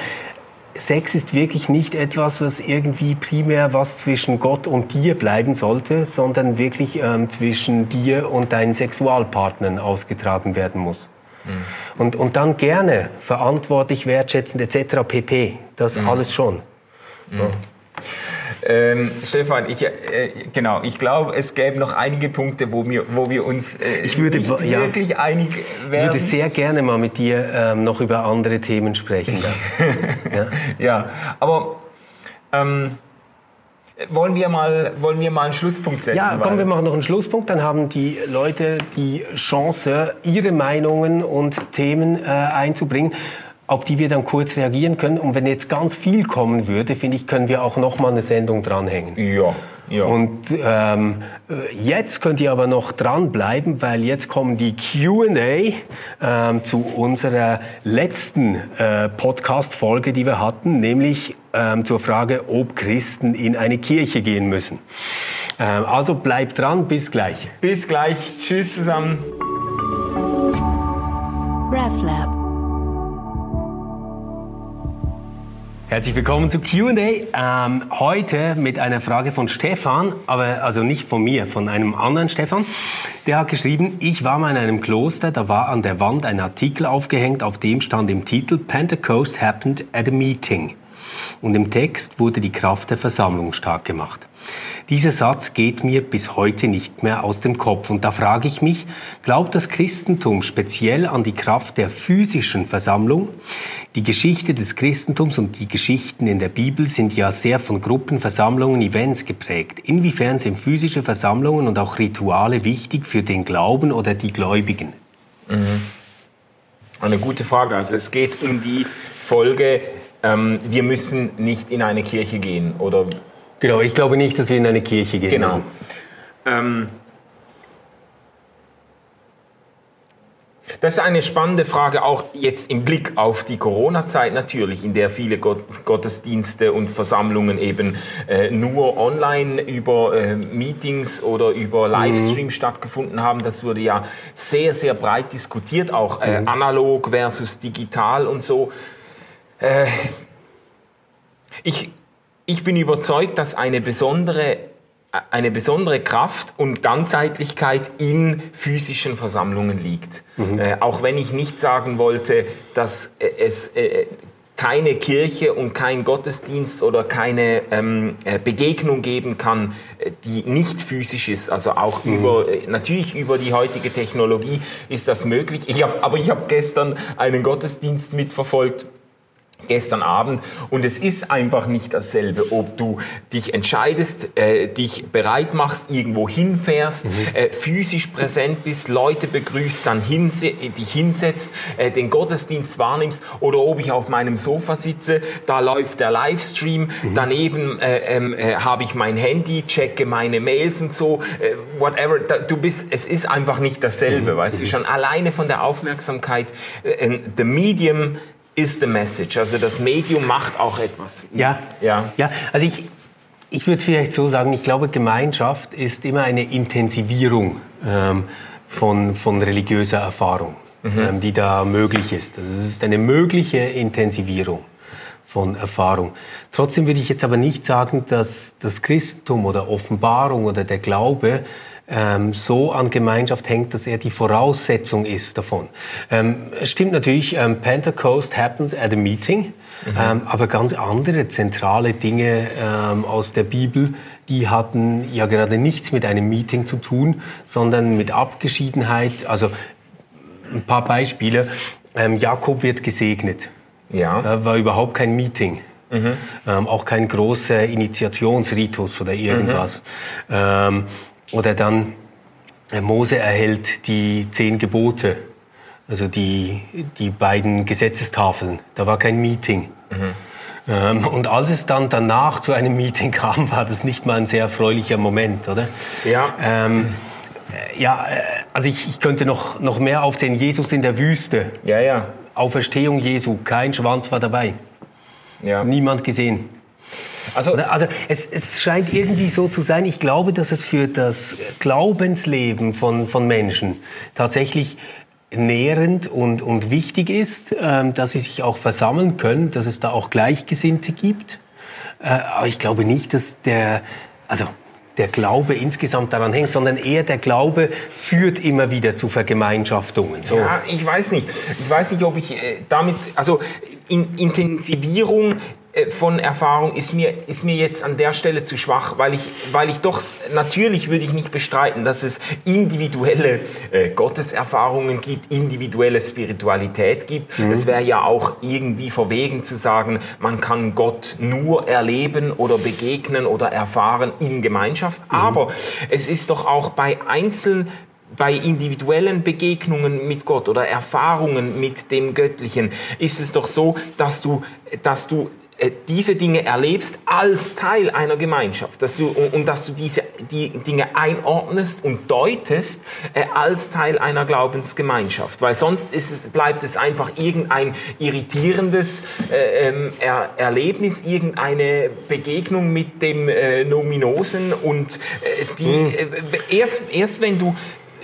Sex ist wirklich nicht etwas, was irgendwie primär was zwischen Gott und dir bleiben sollte, sondern wirklich ähm, zwischen dir und deinen Sexualpartnern ausgetragen werden muss. Mhm. Und, und dann gerne verantwortlich, wertschätzend etc. pp. Das mhm. alles schon. Mhm. Ja. Ähm, Stefan, ich, äh, genau, ich glaube, es gäbe noch einige Punkte, wo wir, wo wir uns äh, ich würde, nicht ja, wirklich einig werden. Ich würde sehr gerne mal mit dir ähm, noch über andere Themen sprechen. ja. ja, aber ähm, wollen wir, mal, wollen wir mal einen Schlusspunkt setzen? Ja, komm, wir machen noch einen Schlusspunkt. Dann haben die Leute die Chance, ihre Meinungen und Themen äh, einzubringen auf die wir dann kurz reagieren können. Und wenn jetzt ganz viel kommen würde, finde ich, können wir auch noch mal eine Sendung dranhängen. Ja. Ja. Und ähm, jetzt könnt ihr aber noch dranbleiben, weil jetzt kommen die Q&A ähm, zu unserer letzten äh, Podcast-Folge, die wir hatten, nämlich ähm, zur Frage, ob Christen in eine Kirche gehen müssen. Ähm, also bleibt dran, bis gleich. Bis gleich, tschüss zusammen. RefLab Herzlich willkommen zu Q&A. Ähm, heute mit einer Frage von Stefan, aber also nicht von mir, von einem anderen Stefan. Der hat geschrieben, ich war mal in einem Kloster, da war an der Wand ein Artikel aufgehängt, auf dem stand im Titel Pentecost happened at a meeting. Und im Text wurde die Kraft der Versammlung stark gemacht. Dieser Satz geht mir bis heute nicht mehr aus dem Kopf. Und da frage ich mich, glaubt das Christentum speziell an die Kraft der physischen Versammlung? Die Geschichte des Christentums und die Geschichten in der Bibel sind ja sehr von Gruppen, Versammlungen, Events geprägt. Inwiefern sind physische Versammlungen und auch Rituale wichtig für den Glauben oder die Gläubigen? Mhm. Eine gute Frage. Also es geht um die Folge, ähm, wir müssen nicht in eine Kirche gehen oder Genau, ich glaube nicht, dass wir in eine Kirche gehen. Genau. Ähm, das ist eine spannende Frage, auch jetzt im Blick auf die Corona-Zeit natürlich, in der viele Gottesdienste und Versammlungen eben äh, nur online über äh, Meetings oder über Livestream mhm. stattgefunden haben. Das wurde ja sehr, sehr breit diskutiert, auch äh, mhm. analog versus digital und so. Äh, ich, ich bin überzeugt, dass eine besondere eine besondere Kraft und Ganzheitlichkeit in physischen Versammlungen liegt. Mhm. Äh, auch wenn ich nicht sagen wollte, dass äh, es äh, keine Kirche und kein Gottesdienst oder keine ähm, äh, Begegnung geben kann, äh, die nicht physisch ist. Also auch mhm. über, natürlich über die heutige Technologie ist das möglich. Ich hab, aber ich habe gestern einen Gottesdienst mitverfolgt gestern Abend und es ist einfach nicht dasselbe, ob du dich entscheidest, äh, dich bereit machst, irgendwo hinfährst, mhm. äh, physisch präsent bist, Leute begrüßt, dann hinse dich hinsetzt, äh, den Gottesdienst wahrnimmst oder ob ich auf meinem Sofa sitze, da läuft der Livestream, mhm. daneben äh, ähm, äh, habe ich mein Handy, checke meine Mails und so, äh, whatever, da, du bist, es ist einfach nicht dasselbe, mhm. weißt du, mhm. schon alleine von der Aufmerksamkeit, the medium is the message. Also das Medium macht auch etwas. Ja, ja. ja also ich, ich würde es vielleicht so sagen, ich glaube, Gemeinschaft ist immer eine Intensivierung ähm, von, von religiöser Erfahrung, mhm. ähm, die da möglich ist. Also es ist eine mögliche Intensivierung von Erfahrung. Trotzdem würde ich jetzt aber nicht sagen, dass das Christentum oder Offenbarung oder der Glaube ähm, so an Gemeinschaft hängt, dass er die Voraussetzung ist davon. Ähm, es stimmt natürlich, ähm, Pentecost happened at a meeting, mhm. Ähm, aber ganz andere zentrale Dinge ähm, aus der Bibel, die hatten ja gerade nichts mit einem Meeting zu tun, sondern mit Abgeschiedenheit. Also ein paar Beispiele. Ähm, Jakob wird gesegnet. Ja. Äh, war überhaupt kein Meeting. Mhm. Ähm, auch kein großer Initiationsritus oder irgendwas. Mhm. Ähm, oder dann äh, Mose erhält die zehn Gebote, also die, die beiden Gesetzestafeln. Da war kein Meeting. Mhm. Ähm, und als es dann danach zu einem Meeting kam, war das nicht mal ein sehr erfreulicher Moment, oder? Ja. Ähm, äh, ja, äh, also ich, ich, könnte noch, noch mehr aufzählen. Jesus in der Wüste. Ja, ja. Auferstehung Jesu, kein Schwanz war dabei. Ja. Niemand gesehen. Also, also es, es, scheint irgendwie so zu sein, ich glaube, dass es für das Glaubensleben von, von Menschen tatsächlich nährend und, und wichtig ist, äh, dass sie sich auch versammeln können, dass es da auch Gleichgesinnte gibt. Äh, aber ich glaube nicht, dass der, also der Glaube insgesamt daran hängt, sondern eher der Glaube führt immer wieder zu Vergemeinschaftungen. So. Ja, ich weiß nicht. Ich weiß nicht, ob ich äh, damit, also in Intensivierung von Erfahrung ist mir, ist mir jetzt an der Stelle zu schwach, weil ich, weil ich doch, natürlich würde ich nicht bestreiten, dass es individuelle äh, Gotteserfahrungen gibt, individuelle Spiritualität gibt. Mhm. Es wäre ja auch irgendwie verwegen zu sagen, man kann Gott nur erleben oder begegnen oder erfahren in Gemeinschaft. Mhm. Aber es ist doch auch bei Einzelnen bei individuellen Begegnungen mit Gott oder Erfahrungen mit dem Göttlichen ist es doch so, dass du, dass du äh, diese Dinge erlebst als Teil einer Gemeinschaft dass du, und, dass du diese die Dinge einordnest und deutest äh, als Teil einer Glaubensgemeinschaft. Weil sonst ist es, bleibt es einfach irgendein irritierendes äh, ähm, er Erlebnis, irgendeine Begegnung mit dem äh, Nominosen und äh, die, mhm. erst, erst wenn du,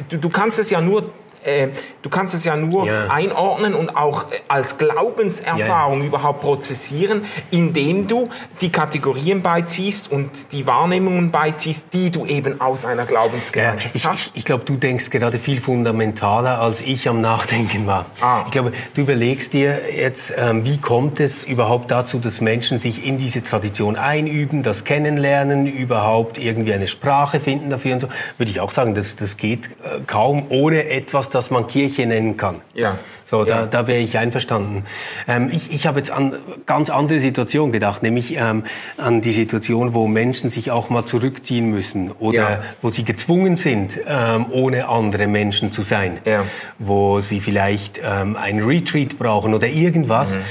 du, du kannst es ja nur äh, du kannst es ja nur ja. einordnen und auch äh, als Glaubenserfahrung ja. überhaupt prozessieren, indem du die Kategorien beiziehst und die Wahrnehmungen beiziehst, die du eben aus einer Glaubensgemeinschaft ja, hast. Ich, ich glaube, du denkst gerade viel fundamentaler, als ich am Nachdenken war. Ah. Ich glaube, du überlegst dir jetzt, ähm, wie kommt es überhaupt dazu, dass Menschen sich in diese Tradition einüben, das kennenlernen, überhaupt irgendwie eine Sprache finden dafür und so. Würde ich auch sagen, das, das geht äh, kaum ohne etwas, das man Kirche nennen kann. Ja. So, da, ja. da wäre ich einverstanden. Ähm, ich ich habe jetzt an ganz andere Situation gedacht, nämlich ähm, an die Situation, wo Menschen sich auch mal zurückziehen müssen oder ja. wo sie gezwungen sind, ähm, ohne andere Menschen zu sein, ja. wo sie vielleicht ähm, ein Retreat brauchen oder irgendwas. Mhm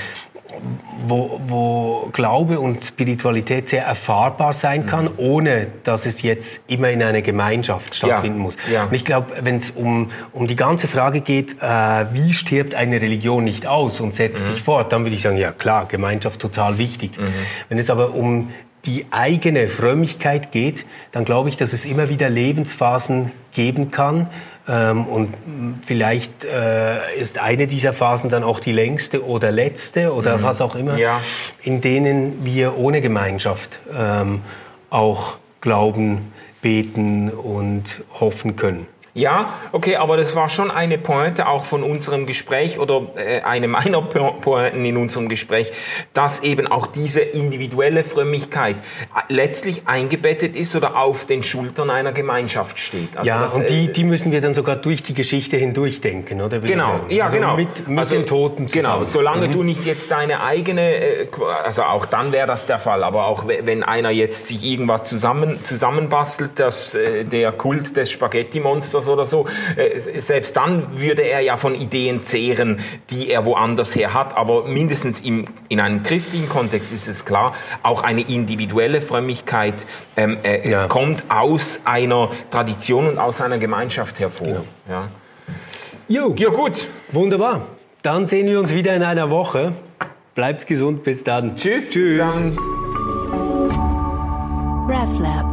wo, wo Glaube und Spiritualität sehr erfahrbar sein kann, mhm. ohne dass es jetzt immer in einer Gemeinschaft stattfinden ja. muss. Ja. Und ich glaube, wenn es um, um die ganze Frage geht, äh, wie stirbt eine Religion nicht aus und setzt mhm. sich fort, dann würde ich sagen, ja klar, Gemeinschaft total wichtig. Mhm. Wenn es aber um die eigene Frömmigkeit geht, dann glaube ich, dass es immer wieder Lebensphasen geben kann, ähm, und vielleicht äh, ist eine dieser Phasen dann auch die längste oder letzte oder mhm. was auch immer, ja. in denen wir ohne Gemeinschaft ähm, auch glauben, beten und hoffen können. Ja, okay, aber das war schon eine Pointe auch von unserem Gespräch oder äh, eine meiner Pointen in unserem Gespräch, dass eben auch diese individuelle Frömmigkeit äh, letztlich eingebettet ist oder auf den Schultern einer Gemeinschaft steht. Also ja, das, und die, äh, die müssen wir dann sogar durch die Geschichte hindurch denken, oder? Genau, ja, also genau. Mit, mit also, den Toten zusammen. Genau, solange mhm. du nicht jetzt deine eigene, äh, also auch dann wäre das der Fall, aber auch wenn einer jetzt sich irgendwas zusammen, zusammenbastelt, dass der Kult des Spaghetti-Monsters Monsters oder so, äh, selbst dann würde er ja von Ideen zehren, die er woanders her hat. Aber mindestens im, in einem christlichen Kontext ist es klar, auch eine individuelle Frömmigkeit ähm, äh, ja. kommt aus einer Tradition und aus einer Gemeinschaft hervor. Genau. Ja. Jo. ja, gut. Wunderbar. Dann sehen wir uns wieder in einer Woche. Bleibt gesund, bis dann. Tschüss. Tschüss. Dann. RefLab